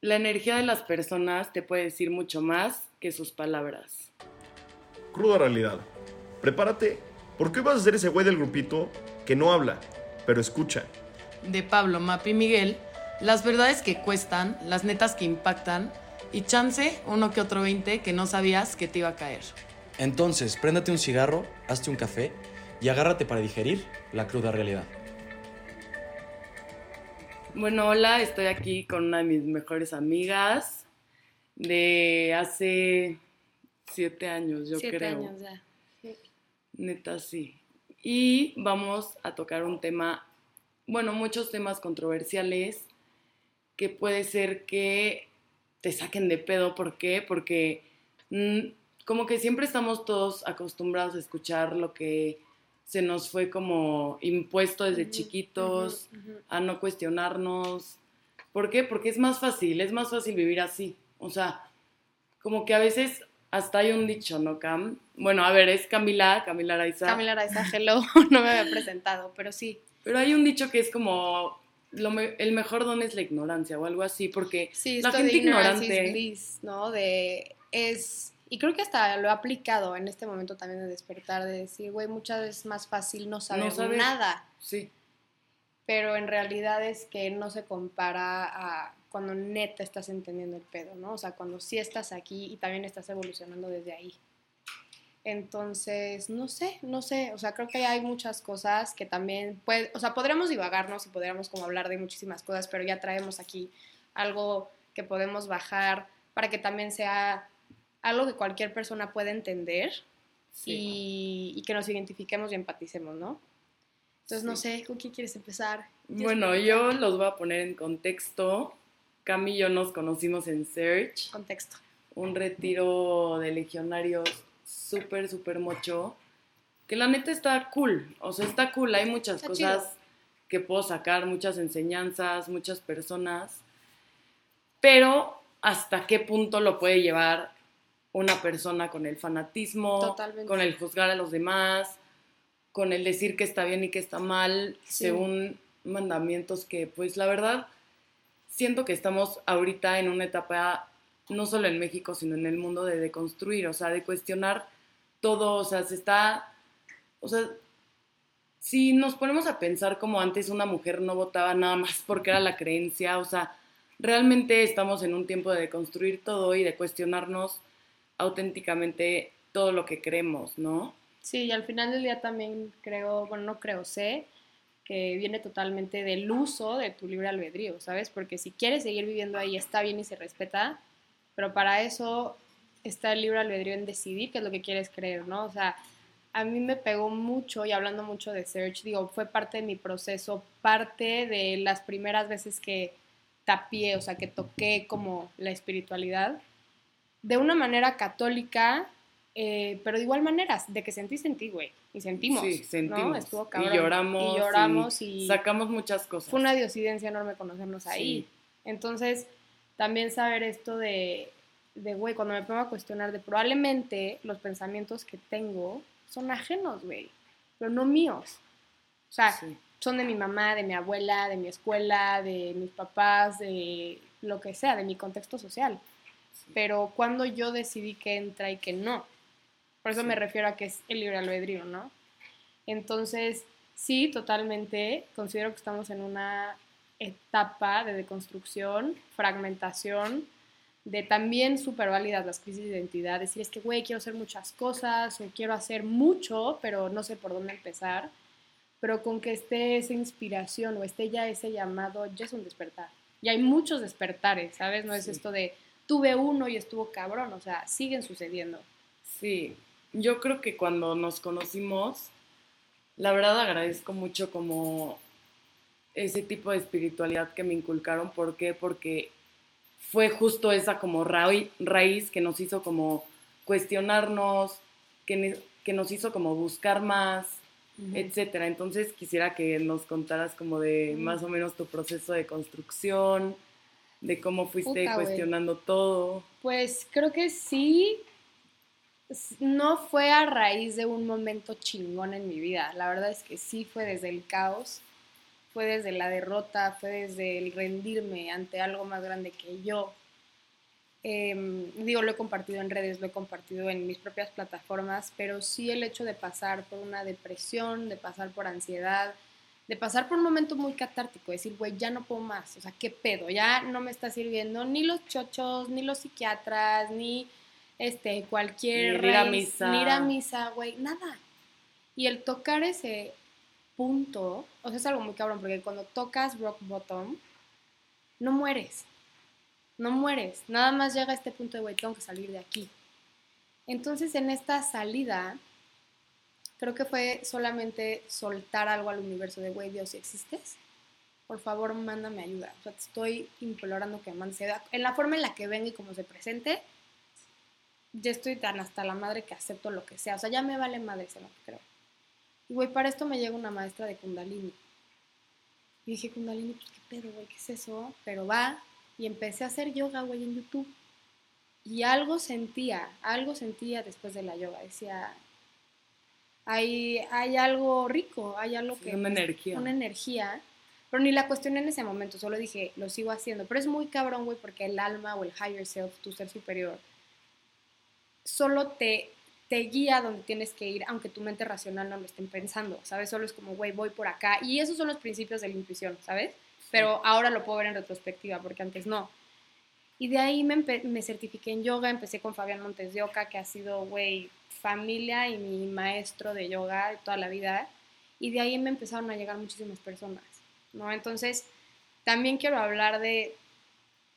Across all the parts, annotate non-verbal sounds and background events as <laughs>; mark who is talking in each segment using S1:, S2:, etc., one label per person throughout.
S1: La energía de las personas te puede decir mucho más que sus palabras.
S2: Cruda realidad. Prepárate, porque hoy vas a ser ese güey del grupito que no habla, pero escucha.
S3: De Pablo, Mapi y Miguel, las verdades que cuestan, las netas que impactan y chance uno que otro 20 que no sabías que te iba a caer.
S4: Entonces, préndate un cigarro, hazte un café y agárrate para digerir la cruda realidad.
S1: Bueno, hola, estoy aquí con una de mis mejores amigas de hace siete años, yo
S5: Siete
S1: creo.
S5: años ya. Sí.
S1: Neta, sí. Y vamos a tocar un tema, bueno, muchos temas controversiales que puede ser que te saquen de pedo. ¿Por qué? Porque mm, como que siempre estamos todos acostumbrados a escuchar lo que se nos fue como impuesto desde
S5: Ujú,
S1: chiquitos,
S5: ujú, ujú.
S1: a no cuestionarnos. ¿Por qué? Porque es más fácil, es más fácil vivir así. O sea, como que a veces hasta hay un dicho, ¿no, Cam? Bueno, a ver, es Camila, Camila Araiza.
S5: Camila Araiza, hello, <laughs> no me había presentado, pero sí.
S1: Pero hay un dicho que es como, lo me- el mejor don es la ignorancia o algo así, porque
S5: Sí,
S1: la gente ignorante...
S5: bliss, ¿no? De es y creo que hasta lo he aplicado en este momento también de despertar, de decir, güey, muchas veces es más fácil no saber
S1: saber.
S5: nada,
S1: Sí,
S5: pero en realidad es que no se compara a cuando neta estás entendiendo el pedo, ¿no? O sea, cuando sí estás aquí y también estás evolucionando desde ahí. Entonces, no sé, no sé, o sea, creo que hay muchas cosas que también puede, o sea, podríamos divagarnos y podríamos como hablar de muchísimas cosas, pero ya traemos aquí algo que podemos bajar para que también sea algo que cualquier persona pueda entender
S1: sí.
S5: y, y que nos identifiquemos y empaticemos, ¿no? Entonces, no sé, ¿con quién quieres empezar? ¿Quieres
S1: Bueno, yo los voy a poner en contexto. Cami y yo nos conocimos en Search,
S5: Contexto.
S1: un retiro de legionarios súper, súper mocho, que la neta está cool, o sea, está cool, hay muchas
S5: Está
S1: cosas
S5: chido.
S1: que puedo sacar, muchas enseñanzas, muchas personas, pero hasta qué punto lo puede llevar una persona con el fanatismo,
S5: Totalmente.
S1: con el juzgar a los demás, con el decir que está bien y que está mal,
S5: Sí.
S1: según mandamientos que, pues la verdad, siento que estamos ahorita en una etapa, no solo en México, sino en el mundo de deconstruir, o sea, de cuestionar todo, o sea, se está, o sea, si nos ponemos a pensar como antes una mujer no votaba nada más porque era la creencia, o sea, realmente estamos en un tiempo de deconstruir todo y de cuestionarnos auténticamente todo lo que creemos, ¿no?
S5: Sí, y al final del día también creo, bueno, no creo, sé que viene totalmente del uso de tu libre albedrío, ¿sabes? Porque si quieres seguir viviendo ahí está bien y se respeta, pero para eso está el libre albedrío en decidir qué es lo que quieres creer, ¿no? O sea, a mí me pegó mucho y hablando mucho de Search, digo, fue parte de mi proceso, parte de las primeras veces que tapié, o sea, que toqué como la espiritualidad, de una manera católica, eh, pero de igual manera, de que sentí, sentí, güey, y sentimos,
S1: Sí, sentimos.
S5: ¿no? Estuvo cabrón.
S1: Y lloramos.
S5: Y lloramos y,
S1: Sacamos muchas cosas.
S5: fue una diosidencia enorme conocernos ahí.
S1: Sí.
S5: Entonces, también saber esto de, de, güey, cuando me pongo a cuestionar de probablemente los pensamientos que tengo son ajenos, güey, pero no míos. O sea,
S1: Sí.
S5: son de mi mamá, de mi abuela, de mi escuela, de mis papás, de lo que sea, de mi contexto social. Pero cuando yo decidí que entra y que no. Por eso
S1: Sí.
S5: me refiero a que es el libre albedrío, ¿no? Entonces, sí, totalmente, considero que estamos en una etapa de deconstrucción, fragmentación, de también súper válidas las crisis de identidad, decir es que, güey, quiero hacer muchas cosas o quiero hacer mucho, pero no sé por dónde empezar, pero con que esté esa inspiración o esté ya ese llamado, ya es un despertar. Y hay muchos despertares, ¿sabes? No es esto de tuve uno y estuvo cabrón, o sea, siguen sucediendo.
S1: Sí, yo creo que cuando nos conocimos, la verdad agradezco mucho como ese tipo de espiritualidad que me inculcaron. ¿Por qué? Porque fue justo esa como raí- raíz que nos hizo como cuestionarnos, que, que nos hizo como buscar más, etcétera. Entonces quisiera que nos contaras como de más o menos tu proceso de construcción, de cómo fuiste
S5: Puta,
S1: cuestionando todo.
S5: Pues creo que sí. No fue a raíz de un momento chingón en mi vida. La verdad es que sí fue desde el caos. fue desde la derrota, fue desde el rendirme ante algo más grande que yo. Em, digo, lo he compartido en redes, lo he compartido en mis propias plataformas, pero sí el hecho de pasar por una depresión, de pasar por ansiedad, de pasar por un momento muy catártico, decir, güey, ya no puedo más, o sea, ¿qué pedo? Ya no me está sirviendo ni los chochos, ni los psiquiatras, ni este, cualquier...
S1: Ni ir a misa.
S5: Ni ir a misa, güey, nada. Y el tocar ese punto, o sea, es algo muy cabrón, porque cuando tocas rock bottom, no mueres. No mueres. Nada más llega a este punto de, güey, tengo que salir de aquí. Entonces, en esta salida, creo que fue solamente soltar algo al universo de, güey, Dios, si existes, por favor, mándame ayuda. O sea, te estoy implorando que me mandes. En la forma en la que venga y como se presente, ya estoy tan hasta la madre que acepto lo que sea. O sea, ya me vale madre eso lo creo. Y, güey, para esto me llega una maestra de Kundalini. Y dije, Kundalini, pues qué pedo, güey, ¿qué es eso? Pero va, y empecé a hacer yoga, güey, en YouTube. Y algo sentía, algo sentía después de la yoga. Decía, hay, hay algo rico, hay algo que...
S1: Una energía.
S5: Una energía. Pero ni la cuestioné en ese momento, solo dije, lo sigo haciendo. Pero es muy cabrón, güey, porque el alma o el higher self, tu ser superior, solo te, te guía donde tienes que ir, aunque tu mente racional no lo estén pensando, ¿sabes? Solo es como, güey, voy por acá. Y esos son los principios de la intuición, ¿sabes? Pero ahora lo puedo ver en retrospectiva, porque antes no. Y de ahí me, me certifiqué en yoga, empecé con Fabián Montes de Oca, que ha sido, güey, familia y mi maestro de yoga de toda la vida. Y de ahí me empezaron a llegar muchísimas personas, ¿no? Entonces, también quiero hablar de,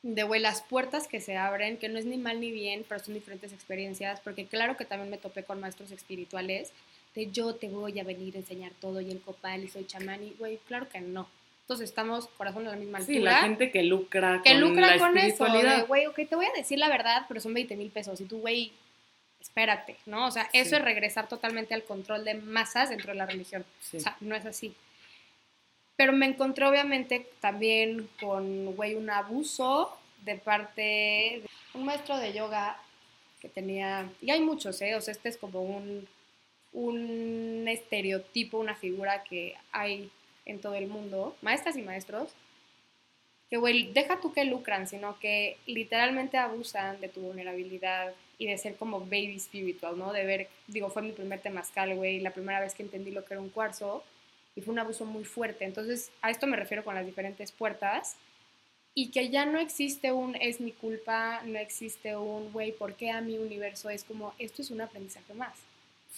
S5: de, güey, las puertas que se abren, que no es ni mal ni bien, pero son diferentes experiencias, porque claro que también me topé con maestros espirituales, de yo te voy a venir a enseñar todo y el copal y soy chamán, y güey, claro que no. Entonces estamos corazón a la misma altura
S1: Sí, la gente que lucra
S5: que
S1: con
S5: lucra
S1: la
S5: con eso, de, güey, ok, te voy a decir la verdad, pero son 20 mil pesos. Y tú, güey, espérate, ¿no? O sea, eso
S1: Sí.
S5: es regresar totalmente al control de masas dentro de la religión.
S1: Sí.
S5: O sea, no es así. Pero me encontré obviamente también con, güey, un abuso de parte de un maestro de yoga que tenía, y hay muchos, ¿eh? O sea, este es como un, un estereotipo, una figura que hay en todo el mundo, maestras y maestros, que, güey, deja tú que lucran, sino que literalmente abusan de tu vulnerabilidad y de ser como baby spiritual, ¿no? De ver, digo, fue mi primer temazcal, güey, la primera vez que entendí lo que era un cuarzo y fue un abuso muy fuerte. Entonces, a esto me refiero con las diferentes puertas y que ya no existe un es mi culpa, no existe un, güey, ¿por qué a mi universo? Es como, esto es un aprendizaje más.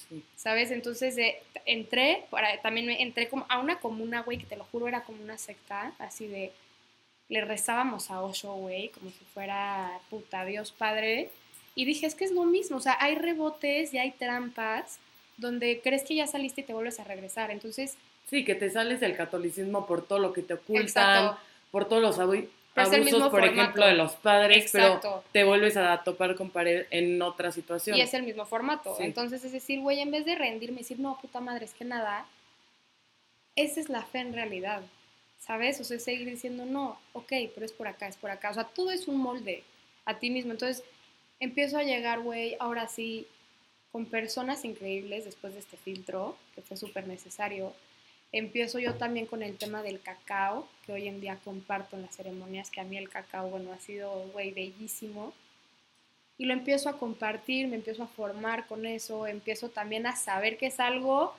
S1: Sí.
S5: ¿sabes? Entonces eh, entré, para, también me entré como a una comuna, güey, que te lo juro era como una secta, así de, le rezábamos a Osho, güey, como si fuera puta Dios Padre, y dije, es que es lo mismo, o sea, hay rebotes y hay trampas donde crees que ya saliste y te vuelves a regresar, entonces,
S1: Sí, que te sales del catolicismo por todo lo que te ocultan,
S5: exacto,
S1: por todos los
S5: Pero es el
S1: abusos,
S5: mismo
S1: por
S5: formato.
S1: ejemplo, de los padres, pero
S5: exacto.
S1: te vuelves a topar con pared en otra situación.
S5: Y es el mismo formato.
S1: Sí.
S5: Entonces, es decir, güey, en vez de rendirme y decir, no, puta madre, es que nada, esa es la fe en realidad, ¿sabes? O sea, seguir diciendo, no, ok, pero es por acá, es por acá. O sea, todo es un molde a ti mismo. Entonces, empiezo a llegar, güey, ahora sí, con personas increíbles después de este filtro, que fue súper necesario. Empiezo yo también con el tema del cacao, que hoy en día comparto en las ceremonias, que a mí el cacao, bueno, ha sido, güey, bellísimo y lo empiezo a compartir, me empiezo a formar con eso, empiezo también a saber que es algo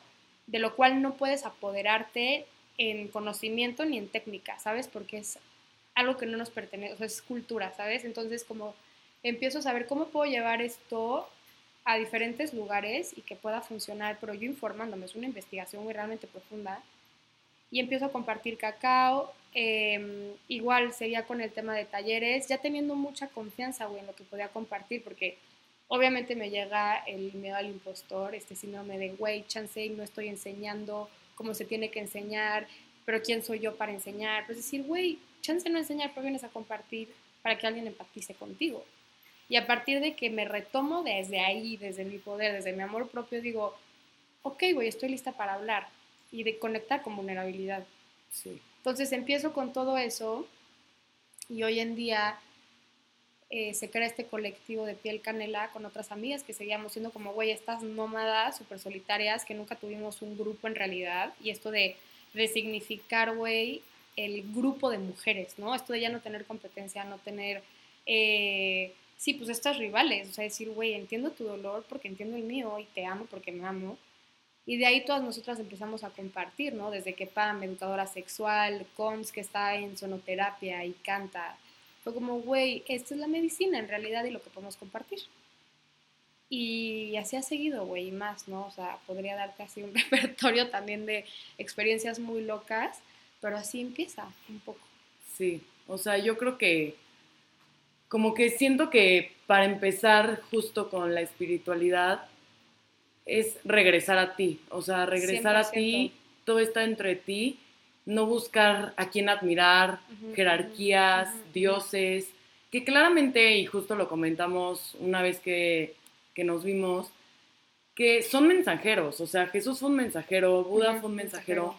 S5: de lo cual no puedes apoderarte en conocimiento ni en técnica, ¿sabes? Porque es algo que no nos pertenece, o sea, es cultura, ¿sabes? Entonces como empiezo a saber cómo puedo llevar esto a diferentes lugares y que pueda funcionar, pero yo informándome, es una investigación muy realmente profunda y empiezo a compartir cacao. eh, igual sería con el tema de talleres, ya teniendo mucha confianza, en lo que podía compartir, porque obviamente me llega el miedo al impostor, este síndrome de, güey, chance, no estoy enseñando cómo se tiene que enseñar, pero ¿quién soy yo para enseñar? Pues decir, güey, chance no enseñar, pero vienes a compartir para que alguien empatice contigo. Y a partir de que me retomo desde ahí, desde mi poder, desde mi amor propio, digo, ok, güey, estoy lista para hablar y de conectar con vulnerabilidad.
S1: Sí.
S5: Entonces empiezo con todo eso y hoy en día eh, se crea este colectivo de piel canela con otras amigas que seguíamos siendo como, güey, estas nómadas súper solitarias que nunca tuvimos un grupo en realidad y esto de resignificar, güey, el grupo de mujeres, ¿no? Esto de ya no tener competencia, no tener, eh, sí, pues estas rivales, o sea, decir, güey, entiendo tu dolor porque entiendo el mío y te amo porque me amo. Y de ahí todas nosotras empezamos a compartir, ¿no? Desde que Pam, educadora sexual, Combs, que está en sonoterapia y canta. Fue como, güey, esta es la medicina en realidad y lo que podemos compartir. Y así ha seguido, güey, y más, ¿no? O sea, podría dar casi un <laughs> repertorio también de experiencias muy locas, pero así empieza un poco.
S1: Sí, o sea, yo creo que como que siento que para empezar justo con la espiritualidad es regresar a ti, o sea, regresar a ti, todo está dentro de ti, no buscar a quién admirar, jerarquías, dioses, que claramente, y justo lo comentamos una vez que, que, nos vimos, que son mensajeros, o sea, Jesús fue un mensajero, Buda fue un mensajero,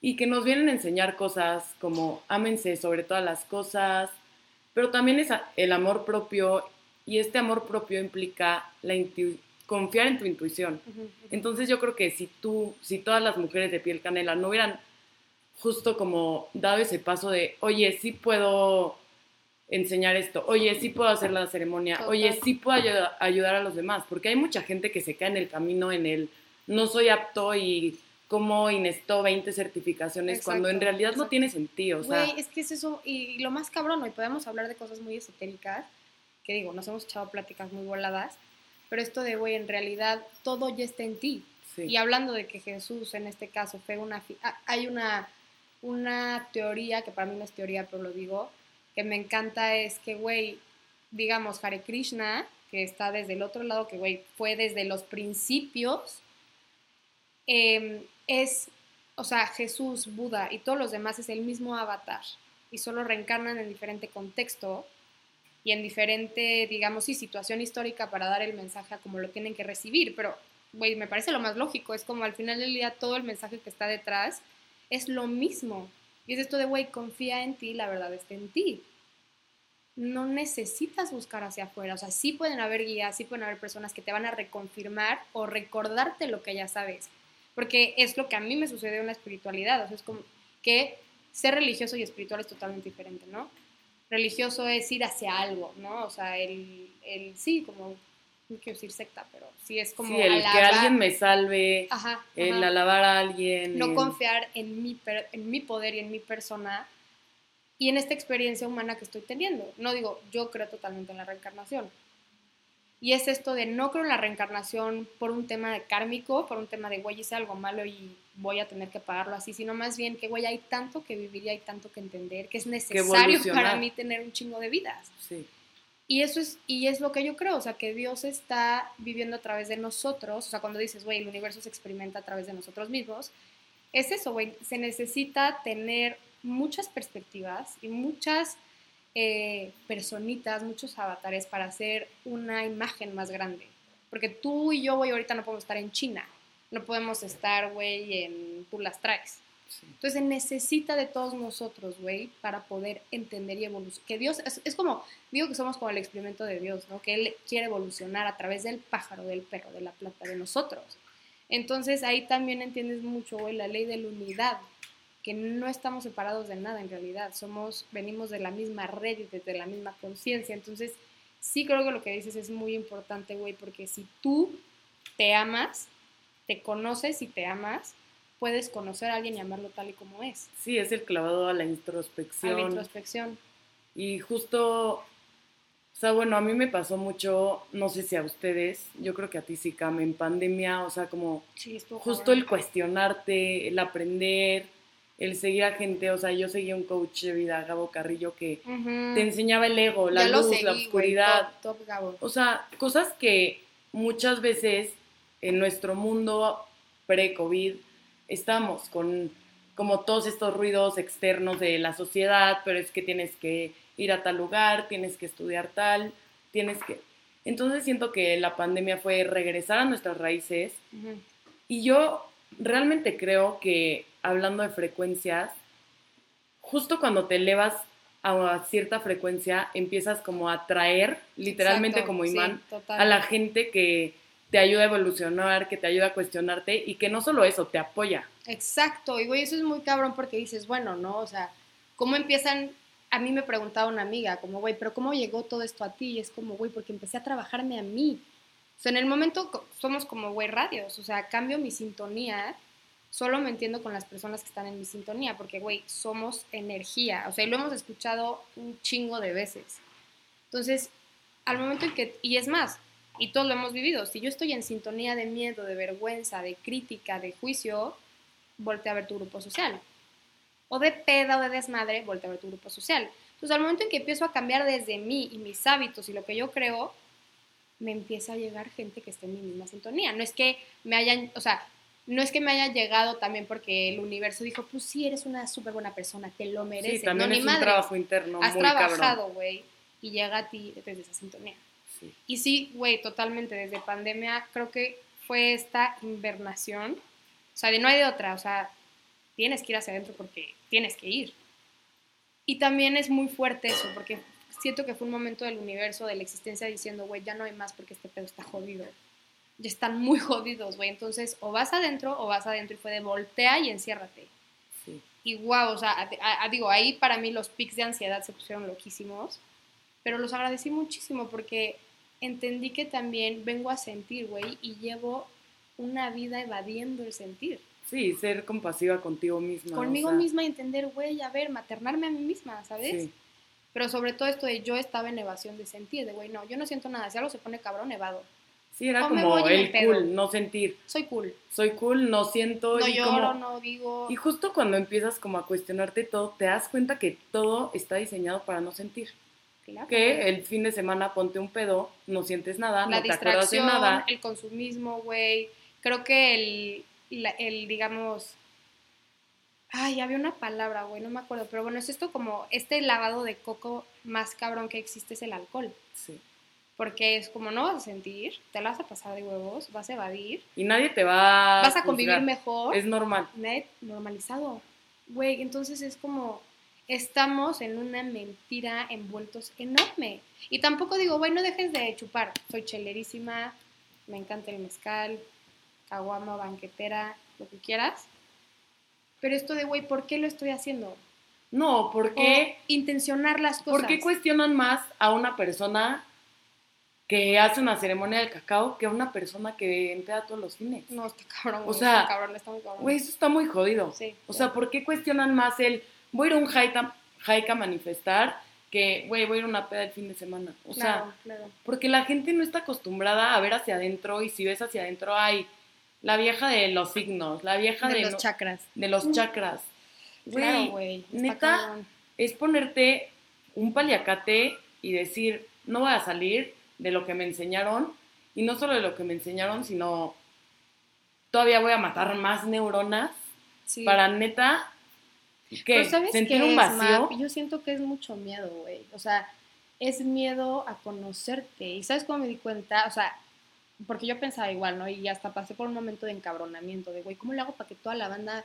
S1: y que nos vienen a enseñar cosas como ámense sobre todas las cosas, pero también es el amor propio, y este amor propio implica la confiar en tu intuición. Entonces yo creo que si tú, si todas las mujeres de piel canela no hubieran justo como dado ese paso de, oye, sí puedo enseñar esto, oye, sí puedo hacer la ceremonia, oye, sí puedo ayudar, a los demás, porque hay mucha gente que se cae en el camino en el no soy apto y como inestó 20 certificaciones cuando en realidad no tiene sentido. O
S5: sea, es que es eso, y lo más cabrón, y podemos hablar de cosas muy esotéricas, que digo, nos hemos echado pláticas muy voladas, pero esto de, güey, en realidad todo ya está en ti. Y hablando de que Jesús en este caso fue una... Ah, hay una, una teoría, que para mí no es teoría, pero lo digo, que me encanta es que, güey, digamos, Hare Krishna, que está desde el otro lado, que, güey, fue desde los principios, em, es, o sea, Jesús, Buda y todos los demás es el mismo avatar y solo reencarnan en diferente contexto y en diferente, digamos, sí, situación histórica para dar el mensaje a como lo tienen que recibir, pero, güey, me parece lo más lógico, es como al final del día todo el mensaje que está detrás es lo mismo. Y es esto de, güey, confía en ti, la verdad está en ti. No necesitas buscar hacia afuera, o sea, sí pueden haber guías, sí pueden haber personas que te van a reconfirmar o recordarte lo que ya sabes, porque es lo que a mí me sucedió en la espiritualidad, o sea, es como que ser religioso y espiritual es totalmente diferente, ¿no? religioso es ir hacia algo, ¿no? O sea, el, el sí, como, no quiero decir secta, pero sí es como...
S1: Sí, el que alguien me salve, el alabar a alguien.
S5: No confiar en mi, en mi poder y en mi persona y en esta experiencia humana que estoy teniendo. No digo, yo creo totalmente en la reencarnación, y es esto de no creo en la reencarnación por un tema de kármico, por un tema de, güey, hice algo malo y voy a tener que pagarlo así, sino más bien que, güey, hay tanto que vivir y hay tanto que entender que es necesario <laughs> para mí tener un chingo de vidas.
S1: Sí.
S5: Y eso es, y es lo que yo creo, o sea, que Dios está viviendo a través de nosotros, o sea, cuando dices, güey, el universo se experimenta a través de nosotros mismos, es eso, güey, se necesita tener muchas perspectivas y muchas eh, personitas, muchos avatares para hacer una imagen más grande. Porque tú y yo, güey, ahorita no podemos estar en China, no podemos estar, güey, en tú las traes. Entonces necesita de todos nosotros, güey, para poder entender y evolucionar. Que Dios, es, es, como, digo que somos como el experimento de Dios, ¿no? Que Él quiere evolucionar a través del pájaro, del perro, de la planta, de nosotros. Entonces ahí también entiendes mucho, güey, la ley de la unidad que no estamos separados de nada en realidad, somos, venimos de la misma red y de la misma conciencia, entonces sí creo que lo que dices es muy importante, güey, porque si tú te amas, te conoces y te amas, puedes conocer a alguien y amarlo tal y como es.
S1: Sí, es el clavado a la introspección. A
S5: la introspección.
S1: Y justo, o sea, bueno, a mí me pasó mucho, no sé si a ustedes, yo creo que a ti sí, Cam, en pandemia, o sea, como justo el cuestionarte, el aprender, el seguir a gente, o sea, yo seguía un coach de vida, Gabo Carrillo, que te enseñaba el ego, la luz, la oscuridad. O sea, cosas que muchas veces en nuestro mundo pre-COVID estamos con como todos estos ruidos externos de la sociedad, pero es que tienes que ir a tal lugar, tienes que estudiar tal, tienes que... Entonces siento que la pandemia fue regresar a nuestras raíces y yo realmente creo que hablando de frecuencias, justo cuando te elevas a cierta frecuencia, empiezas como a atraer, literalmente como imán, a la gente que, te ayuda a evolucionar, que te ayuda a cuestionarte y que no solo eso, te apoya.
S5: Exacto, y güey, eso es muy cabrón porque dices, bueno, ¿no? O sea, ¿cómo empiezan? A mí me preguntaba una amiga, como, güey, pero ¿cómo llegó todo esto a ti? Y es como, güey, porque empecé a trabajarme a mí. O sea, en el momento somos como, güey, radios, o sea, cambio mi sintonía, solo me entiendo con las personas que están en mi sintonía, porque, güey, somos energía, o sea, y lo hemos escuchado un chingo de veces. Entonces, al momento en que, y es más, y todos lo hemos vivido, si yo estoy en sintonía de miedo, de vergüenza, de crítica, de juicio, voltea a ver tu grupo social. O de peda o de desmadre, voltea a ver tu grupo social. Entonces, al momento en que empiezo a cambiar desde mí y mis hábitos y lo que yo creo, me empieza a llegar gente que esté en mi misma sintonía. No es que me hayan, o sea, no es que me haya llegado también porque el universo dijo, pues sí, eres una súper buena persona, te lo mereces.
S1: Sí, también
S5: no,
S1: es
S5: ni
S1: un
S5: madre.
S1: trabajo interno
S5: Has
S1: muy
S5: trabajado, güey, y llega a ti desde esa sintonía.
S1: Sí.
S5: Y sí, güey, totalmente, desde pandemia creo que fue esta invernación, o sea, de no hay de otra, o sea, tienes que ir hacia adentro porque tienes que ir. Y también es muy fuerte eso, porque siento que fue un momento del universo, de la existencia, diciendo, güey, ya no hay más porque este pedo está jodido. Ya están muy jodidos, güey. Entonces, o vas adentro o vas adentro y fue de voltea y enciérrate.
S1: Sí.
S5: Y wow, o sea, a- a- a- digo, ahí para mí los pics de ansiedad se pusieron loquísimos, pero los agradecí muchísimo porque entendí que también vengo a sentir, güey, y llevo una vida evadiendo el sentir.
S1: Sí, ser compasiva contigo misma. o
S5: Conmigo
S1: sea,
S5: misma y entender, güey, a ver, maternarme a mí misma, ¿sabes?
S1: Sí.
S5: Pero sobre todo esto de yo estaba en evasión de sentir, de, güey, no, yo no siento nada, si algo se pone cabrón, evado.
S1: Sí, era
S5: O
S1: como el cool, no sentir.
S5: Soy cool.
S1: Soy cool, no siento.
S5: No
S1: y
S5: lloro,
S1: como-
S5: no digo.
S1: Y justo cuando empiezas como a cuestionarte todo, te das cuenta que todo está diseñado para no sentir.
S5: Claro.
S1: Que el fin de semana ponte un pedo, no sientes nada,
S5: la
S1: no te acuerdas de nada.
S5: el consumismo, güey. Creo que el, el, digamos, ay, había una palabra, güey, no me acuerdo, pero bueno, es esto como, este lavado de coco más cabrón que existe es el alcohol.
S1: Sí.
S5: Porque es como no vas a sentir, te la vas a pasar de huevos, vas a evadir,
S1: Y nadie te va
S5: vas a convivir
S1: juzgar.
S5: mejor.
S1: Es normal.
S5: Normalizado. Güey, entonces es como estamos en una mentira envueltos enorme. Y tampoco digo, güey, no dejes de chupar. Soy chelerísima, me encanta el mezcal, caguama, banquetera, lo que quieras. Pero esto de, güey, ¿por qué lo estoy haciendo?
S1: No, ¿por
S5: O
S1: qué?
S5: intencionar las cosas.
S1: ¿Por qué cuestionan más a una persona que hace una ceremonia del cacao que a una persona que empea todos los fines?
S5: No, está cabrón,
S1: O sea,
S5: está cabrón, está muy cabrón.
S1: Güey, eso está muy jodido.
S5: Sí,
S1: o sea, ¿por qué cuestionan más el voy a ir a un hike a, manifestar que, güey, voy a ir a una peda el fin de semana? O
S5: claro,
S1: sea,
S5: claro.
S1: porque la gente no está acostumbrada a ver hacia adentro y si ves hacia adentro, hay la vieja de los signos, la vieja de,
S5: De los
S1: no-
S5: chakras.
S1: de los chakras.
S5: Claro,
S1: Güey,
S5: güey. está
S1: neta,
S5: cabrón.
S1: es ponerte un paliacate y decir, no voy a salir de lo que me enseñaron, y no solo de lo que me enseñaron, sino todavía voy a matar más neuronas
S5: Sí.
S1: para neta que
S5: Pero ¿sabes
S1: sentir
S5: qué
S1: un
S5: es,
S1: vacío.
S5: Yo siento que es mucho miedo, güey. O sea, es miedo a conocerte. ¿Y sabes cómo me di cuenta? O sea, porque yo pensaba igual, ¿no? Y hasta pasé por un momento de encabronamiento, de, güey, ¿cómo le hago para que toda la banda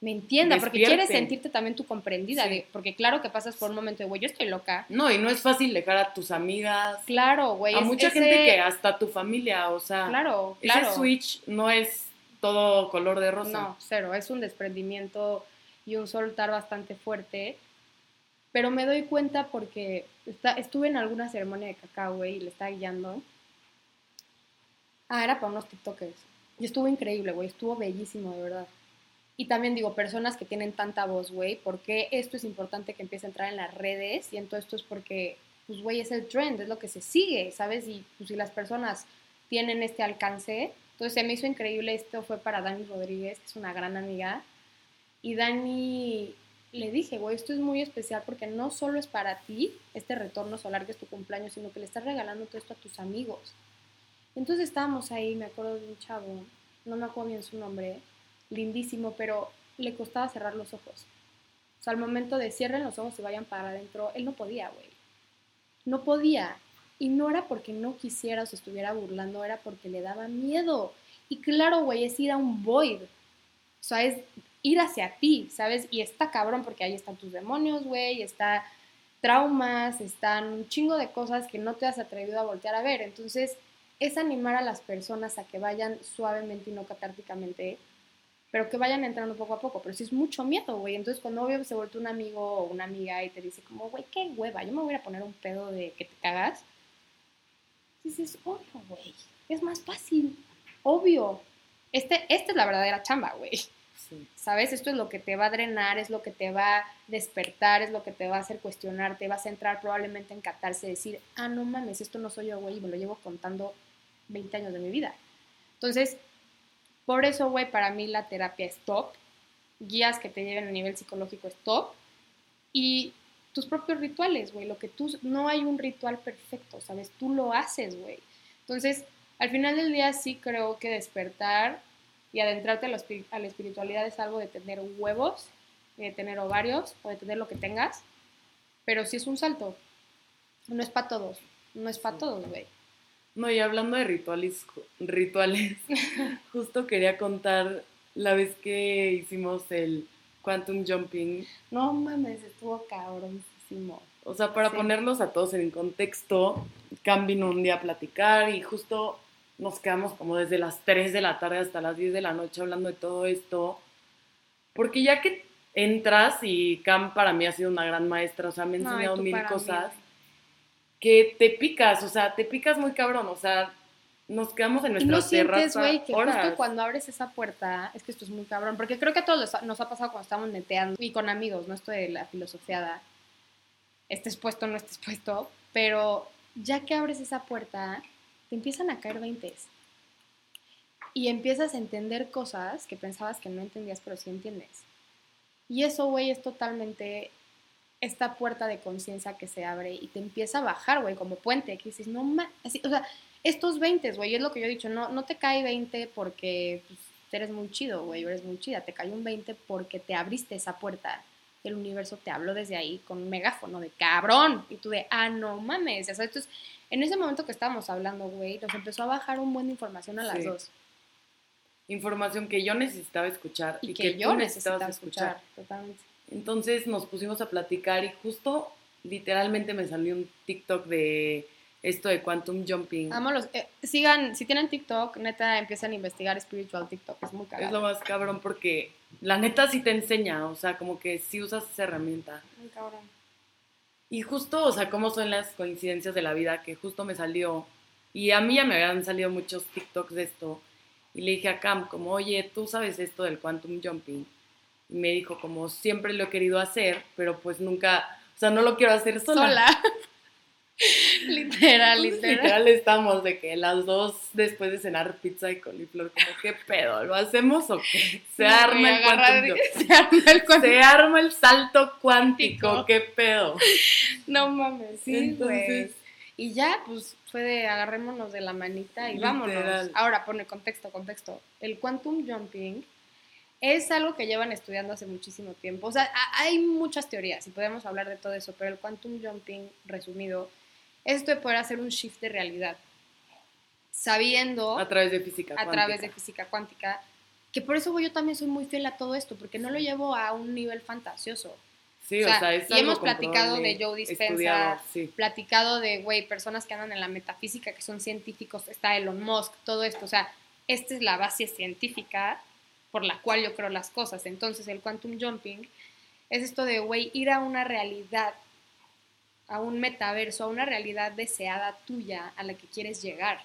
S5: me entienda? Porque quieres sentirte también tú comprendida.
S1: Sí.
S5: de- porque claro que pasas por un momento de, güey, yo estoy loca.
S1: No, y no es fácil dejar a tus amigas,
S5: Claro, güey.
S1: a
S5: es-
S1: mucha
S5: ese-
S1: gente que hasta tu familia, o sea,
S5: Claro, claro.
S1: ese switch no es todo color de rosa.
S5: No, cero, es un desprendimiento y un soltar bastante fuerte. Pero me doy cuenta porque está- estuve en alguna ceremonia de cacao, güey, y le estaba guiando. Ah, era para unos TikTokers. Y estuvo increíble, güey, estuvo bellísimo, de verdad. Y también digo, personas que tienen tanta voz, güey, porque esto es importante que empiece a entrar en las redes? Y entonces esto es porque, pues, güey, es el trend, es lo que se sigue, ¿sabes? Y pues, si las personas tienen este alcance, entonces se me hizo increíble, esto fue para Dani Rodríguez, que es una gran amiga, y Dani le dije, güey, esto es muy especial porque no solo es para ti, este retorno solar que es tu cumpleaños, sino que le estás regalando todo esto a tus amigos. Entonces estábamos ahí, me acuerdo de un chavo, no me acuerdo bien su nombre, lindísimo, pero le costaba cerrar los ojos. O sea, al momento de cierren los ojos y vayan para adentro, él no podía, güey. No podía. Y no era porque no quisiera o se estuviera burlando, era porque le daba miedo. Y claro, güey, es ir a un void. O sea, es ir hacia ti, ¿sabes? Y está cabrón porque ahí están tus demonios, güey, está traumas, están un chingo de cosas que no te has atrevido a voltear a ver. Entonces, es animar a las personas a que vayan suavemente y no catárticamente, pero que vayan entrando poco a poco. Pero si es mucho miedo, güey. Entonces, cuando obvio se vuelve un amigo o una amiga y te dice, como, güey, qué hueva, yo me voy a poner un pedo de que te cagas. Dices, obvio, güey. Es más fácil. Obvio. Este, esta es la verdadera chamba, güey.
S1: Sí.
S5: ¿Sabes? Esto es lo que te va a drenar, es lo que te va a despertar, es lo que te va a hacer cuestionarte, vas a entrar probablemente en catarse, decir, ah, no mames, esto no soy yo, güey, y me lo llevo contando 20 años de mi vida. Entonces, por eso, güey, para mí la terapia es top, guías que te lleven a nivel psicológico es top, y tus propios rituales, güey, lo que tú, no hay un ritual perfecto, ¿sabes? Tú lo haces, güey. Entonces, al final del día sí creo que despertar y adentrarte a, la a la espiritualidad es algo de tener huevos, de tener ovarios o de tener lo que tengas, pero sí es un salto. No es para todos, no es para todos, güey.
S1: No, y hablando de rituales, rituales, <laughs> justo quería contar la vez que hicimos el quantum jumping.
S5: No mames, estuvo cabroncísimo.
S1: O sea, para
S5: Sí.
S1: ponerlos a todos en contexto, Cam vino un día a platicar y justo nos quedamos como desde las 3 de la tarde hasta las 10 de la noche hablando de todo esto. Porque ya que entras y Cam para mí ha sido una gran maestra, o sea, me ha enseñado mil cosas. Que te picas, o sea, te picas muy cabrón, o sea, nos quedamos en
S5: Y no sientes, güey, que
S1: horas.
S5: justo cuando abres esa puerta, es que esto es muy cabrón, porque creo que a todos nos ha pasado cuando estamos neteando y con amigos, no esto de la filosofiada, estés puesto o no estés puesto, pero ya que abres esa puerta, te empiezan a caer veintes. Y empiezas a entender cosas que pensabas que no entendías, pero sí entiendes. Y eso, güey, es totalmente esta puerta de conciencia que se abre y te empieza a bajar, güey, como puente, que dices, no más, así, o sea, estos 20, güey, es lo que yo he dicho, no, no te cae 20 porque pues, eres muy chido, güey, eres muy chida, te cae un 20 porque te abriste esa puerta. El universo te habló desde ahí con un megáfono de cabrón. Y tú de, ah, no mames. O sea, entonces, en ese momento que estábamos hablando, güey, nos empezó a bajar un buen de información a las
S1: Sí.
S5: dos.
S1: Información que yo necesitaba escuchar
S5: Y,
S1: y,
S5: que,
S1: tú
S5: yo necesitaba escuchar. Totalmente.
S1: Entonces nos pusimos a platicar y justo literalmente me salió un TikTok de esto de quantum jumping.
S5: Amo los. eh, sigan, si tienen TikTok, neta, empiezan a investigar spiritual TikTok. Es muy
S1: Es lo más cabrón porque la neta sí te enseña, o sea, como que sí usas esa herramienta.
S5: Muy cabrón.
S1: Y justo, o sea, cómo son las coincidencias de la vida que justo me salió. Y a mí ya me habían salido muchos TikToks de esto. Y le dije a Cam, como, oye, tú sabes esto del quantum jumping. Me dijo, como, siempre lo he querido hacer, pero pues nunca, o sea, no lo quiero hacer sola.
S5: Sola. <laughs> literal,
S1: Entonces,
S5: literal.
S1: literal estamos de que las dos después de cenar pizza y coliflor, como, ¿qué pedo? ¿Lo hacemos o qué? Se arma el jumping. <laughs>
S5: Se arma el quantum-
S1: Se arma el salto cuántico,
S5: Cuántico.
S1: ¿qué pedo?
S5: No mames, sí,
S1: Entonces-.
S5: Y ya, pues fue de agarrémonos de la manita y vámonos.
S1: Literal.
S5: Ahora pone contexto, contexto. El quantum jumping es algo que llevan estudiando hace muchísimo tiempo. O sea, a- hay muchas teorías y podemos hablar de todo eso, pero el quantum jumping, resumido, es esto de poder hacer un shift de realidad. Sabiendo
S1: A través de física
S5: a
S1: cuántica.
S5: través de física cuántica, que por eso yo también soy muy fiel a todo esto, porque no lo llevo a un nivel fantasioso.
S1: Sí,
S5: o
S1: o
S5: sea,
S1: sea, es
S5: y hemos platicado de Joe Dispenza,
S1: sí.
S5: platicado de, güey, personas que andan en la metafísica, que son científicos, está Elon Musk, todo esto, o sea, esta es la base científica por la cual yo creo las cosas. Entonces, el quantum jumping es esto de, güey, ir a una realidad, a un metaverso, a una realidad deseada tuya a la que quieres llegar.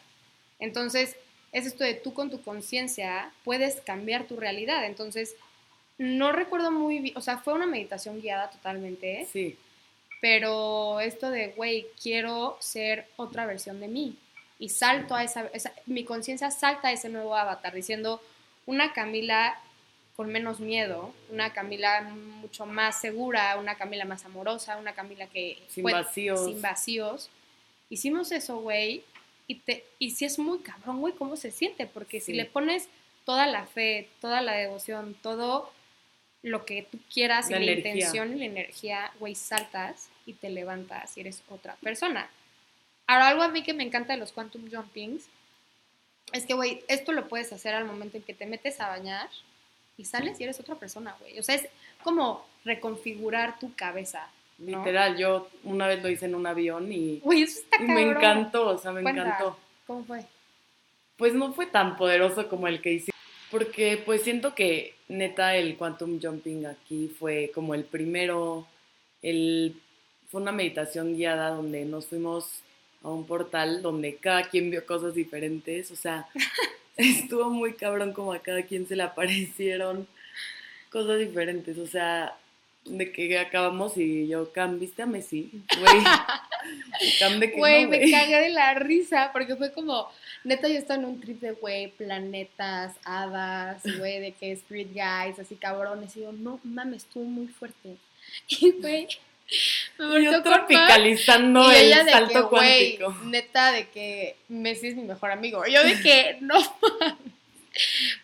S5: Entonces, es esto de tú con tu conciencia puedes cambiar tu realidad. Entonces, no recuerdo muy bien, o sea, fue una meditación guiada totalmente,
S1: Sí,
S5: pero esto de, güey, quiero ser otra versión de mí. Y salto a esa, esa- mi conciencia salta a ese nuevo avatar, diciendo una Camila con menos miedo, una Camila mucho más segura, una Camila más amorosa, una Camila que...
S1: sin
S5: puede-
S1: vacíos.
S5: sin vacíos. Hicimos eso, güey, y, te, y sí es muy cabrón, güey, cómo se siente, porque si le pones toda la fe, toda la devoción, todo lo que tú quieras
S1: La
S5: y la
S1: energía.
S5: intención y la energía, güey, saltas y te levantas y eres otra persona. Ahora, algo a mí que me encanta de los quantum jumpings es que, güey, esto lo puedes hacer al momento en que te metes a bañar y sales y eres otra persona, güey. O sea, es como reconfigurar tu cabeza. ¿no?
S1: Literal, yo una vez lo hice en un avión y,
S5: Güey, eso está
S1: y me encantó, o sea, me
S5: Cuenta.
S1: encantó.
S5: ¿Cómo fue?
S1: pues no fue tan poderoso como el que hice. Porque pues siento que neta el quantum jumping aquí fue como el primero, el, fue una meditación guiada donde nos fuimos a un portal donde cada quien vio cosas diferentes, o sea, <laughs> estuvo muy cabrón como a cada quien se le aparecieron cosas diferentes, o sea, de que acabamos y yo, Cam, ¿viste a Messi? Güey, <laughs> Cam de que
S5: Güey,
S1: no,
S5: me cagué de la risa porque fue como, neta, yo estaba en un trip de, güey, planetas, hadas, güey, de que street guys, así cabrones. Y yo, no mames, estuvo muy fuerte. <laughs> Y, güey, me
S1: Y yo tropicalizando
S5: y
S1: el salto
S5: que,
S1: cuántico.
S5: neta, de que Messi es mi mejor amigo. Yo de que, <laughs> no.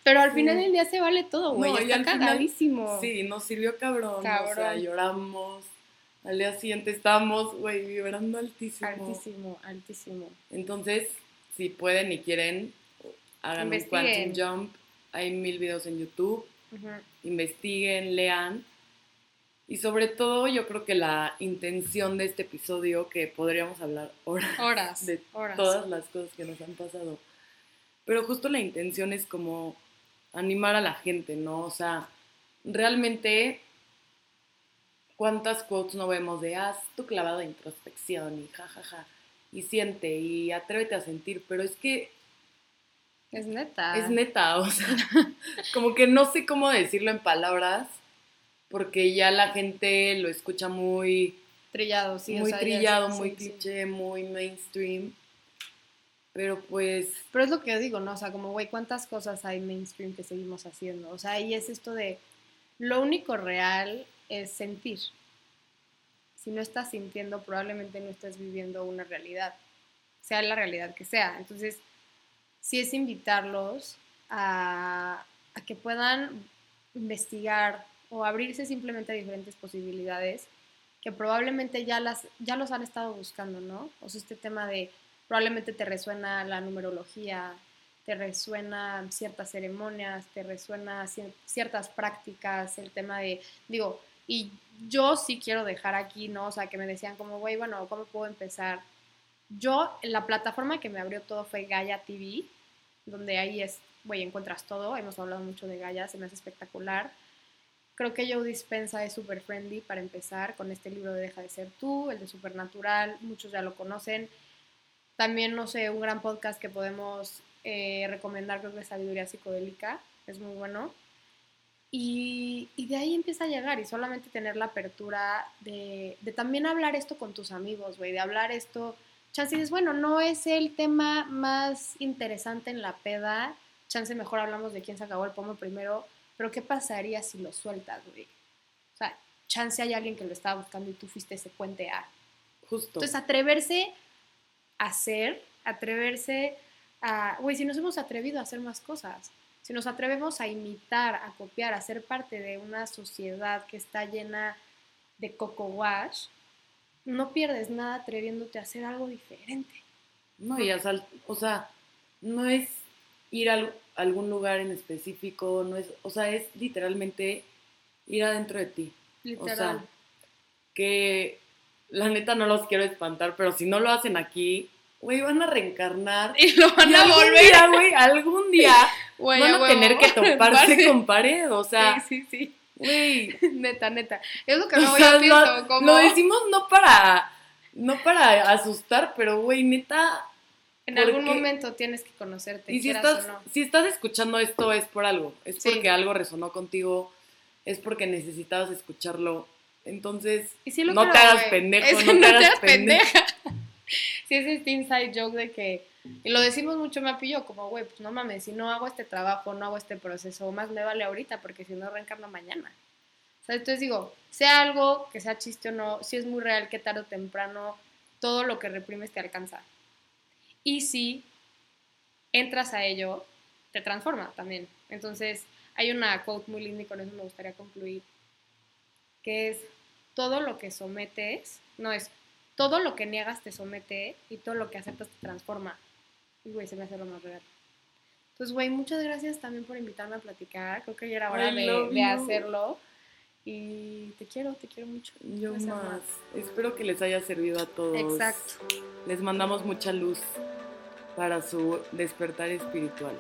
S5: Pero al final
S1: Sí.
S5: del día se vale todo, güey.
S1: No,
S5: está
S1: final-
S5: cagadísimo.
S1: Sí, nos sirvió cabrón, o sea,
S5: Cabrón.
S1: lloramos. Al día siguiente estábamos, güey, vibrando altísimo.
S5: Altísimo, altísimo.
S1: Entonces, si pueden y quieren, hagan un quantum jump. Hay mil videos en YouTube. Investiguen, lean. Y sobre todo, yo creo que la intención de este episodio, que podríamos hablar horas,
S5: Horas,
S1: de
S5: horas.
S1: todas las cosas que nos han pasado. Pero justo la intención es como animar a la gente, ¿no? O sea, realmente, ¿cuántas quotes no vemos de haz tu clavado de introspección y jajaja? y siente y atrévete a sentir, pero es que
S5: Es neta.
S1: es neta, o sea, <laughs> como que no sé cómo decirlo en palabras, porque ya la gente lo escucha muy,
S5: Trillado, sí. o
S1: muy
S5: sea,
S1: trillado, muy
S5: sí, sí.
S1: cliché, muy mainstream, pero pues
S5: Pero es lo que digo, ¿no? O sea, como, güey, ¿cuántas cosas hay mainstream que seguimos haciendo? O sea, y es esto de, lo único real es sentir. Si no estás sintiendo, probablemente no estás viviendo una realidad, sea la realidad que sea. Entonces, sí es invitarlos a, a que puedan investigar o abrirse simplemente a diferentes posibilidades que probablemente ya, las, ya los han estado buscando, ¿no? O sea, este tema de probablemente te resuena la numerología, te resuena ciertas ceremonias, te resuena cier- ciertas prácticas, el tema de, digo, y yo sí quiero dejar aquí, ¿no? O sea, que me decían como, güey, bueno, ¿cómo puedo empezar? Yo, la plataforma que me abrió todo fue Gaia TV, donde ahí es, güey, encuentras todo, hemos hablado mucho de Gaia, se me hace espectacular. Creo que Joe Dispensa es súper friendly para empezar con este libro de Deja de ser tú, el de Supernatural, muchos ya lo conocen. También, no sé, un gran podcast que podemos eh, recomendar, creo que es Sabiduría Psicodélica, es muy bueno. Y, y de ahí empieza a llegar y solamente tener la apertura de, de también hablar esto con tus amigos, güey, de hablar esto. Chance dices, bueno, no es el tema más interesante en la peda, chance mejor hablamos de quién se acabó el pomo primero, pero ¿qué pasaría si lo sueltas, güey? O sea, chance hay alguien que lo estaba buscando y tú fuiste ese puente A.
S1: justo.
S5: Entonces, atreverse a hacer, atreverse a... Güey, si nos hemos atrevido a hacer más cosas, si nos atrevemos a imitar, a copiar, a ser parte de una sociedad que está llena de coco wash, no pierdes nada atreviéndote a hacer algo diferente.
S1: No, y asal- o sea, no es ir a al- algún lugar en específico, no es, o sea, es literalmente ir adentro de ti.
S5: Literal.
S1: O sea, que la neta no los quiero espantar, pero si no lo hacen aquí, güey, van a reencarnar. <laughs>
S5: y lo van
S1: Y
S5: a volver.
S1: día, güey, algún día
S5: Güey,
S1: van
S5: a
S1: a tener que <laughs> toparse con pared, o sea,
S5: Sí, sí, sí.
S1: güey. <laughs>
S5: Neta, neta. Es lo que
S1: O
S5: luego
S1: sea,
S5: yo pienso,
S1: lo,
S5: como
S1: lo decimos no para, no para asustar, pero güey, neta,
S5: en algún momento tienes que conocerte,
S1: Y si estás,
S5: o no.
S1: si estás escuchando esto es por algo, es
S5: Sí.
S1: porque algo resonó contigo, es porque necesitabas escucharlo. Entonces,
S5: Y
S1: no
S5: creo,
S1: te hagas pendejo,
S5: Es
S1: no te hagas
S5: pendeja. <laughs> sí, es este inside joke de que, y lo decimos mucho Mapi y yo, como, güey, pues no mames, si no hago este trabajo, no hago este proceso, más me vale ahorita, porque si no reencarno mañana. O sea, entonces digo, sea algo que sea chiste o no, si es muy real que tarde o temprano todo lo que reprimes te alcanza. Y si entras a ello, te transforma también. Entonces, hay una quote muy linda y con eso me gustaría concluir, que es, todo lo que sometes, no es, todo lo que niegas te somete y todo lo que aceptas te transforma. Y, güey, se me hace lo más real. Entonces, güey, muchas gracias también por invitarme a platicar. Creo que ya era hora de, de hacerlo. Y te quiero, te quiero mucho.
S1: yo más. Espero que les haya servido a todos.
S5: Exacto.
S1: Les mandamos mucha luz. para su despertar espiritual.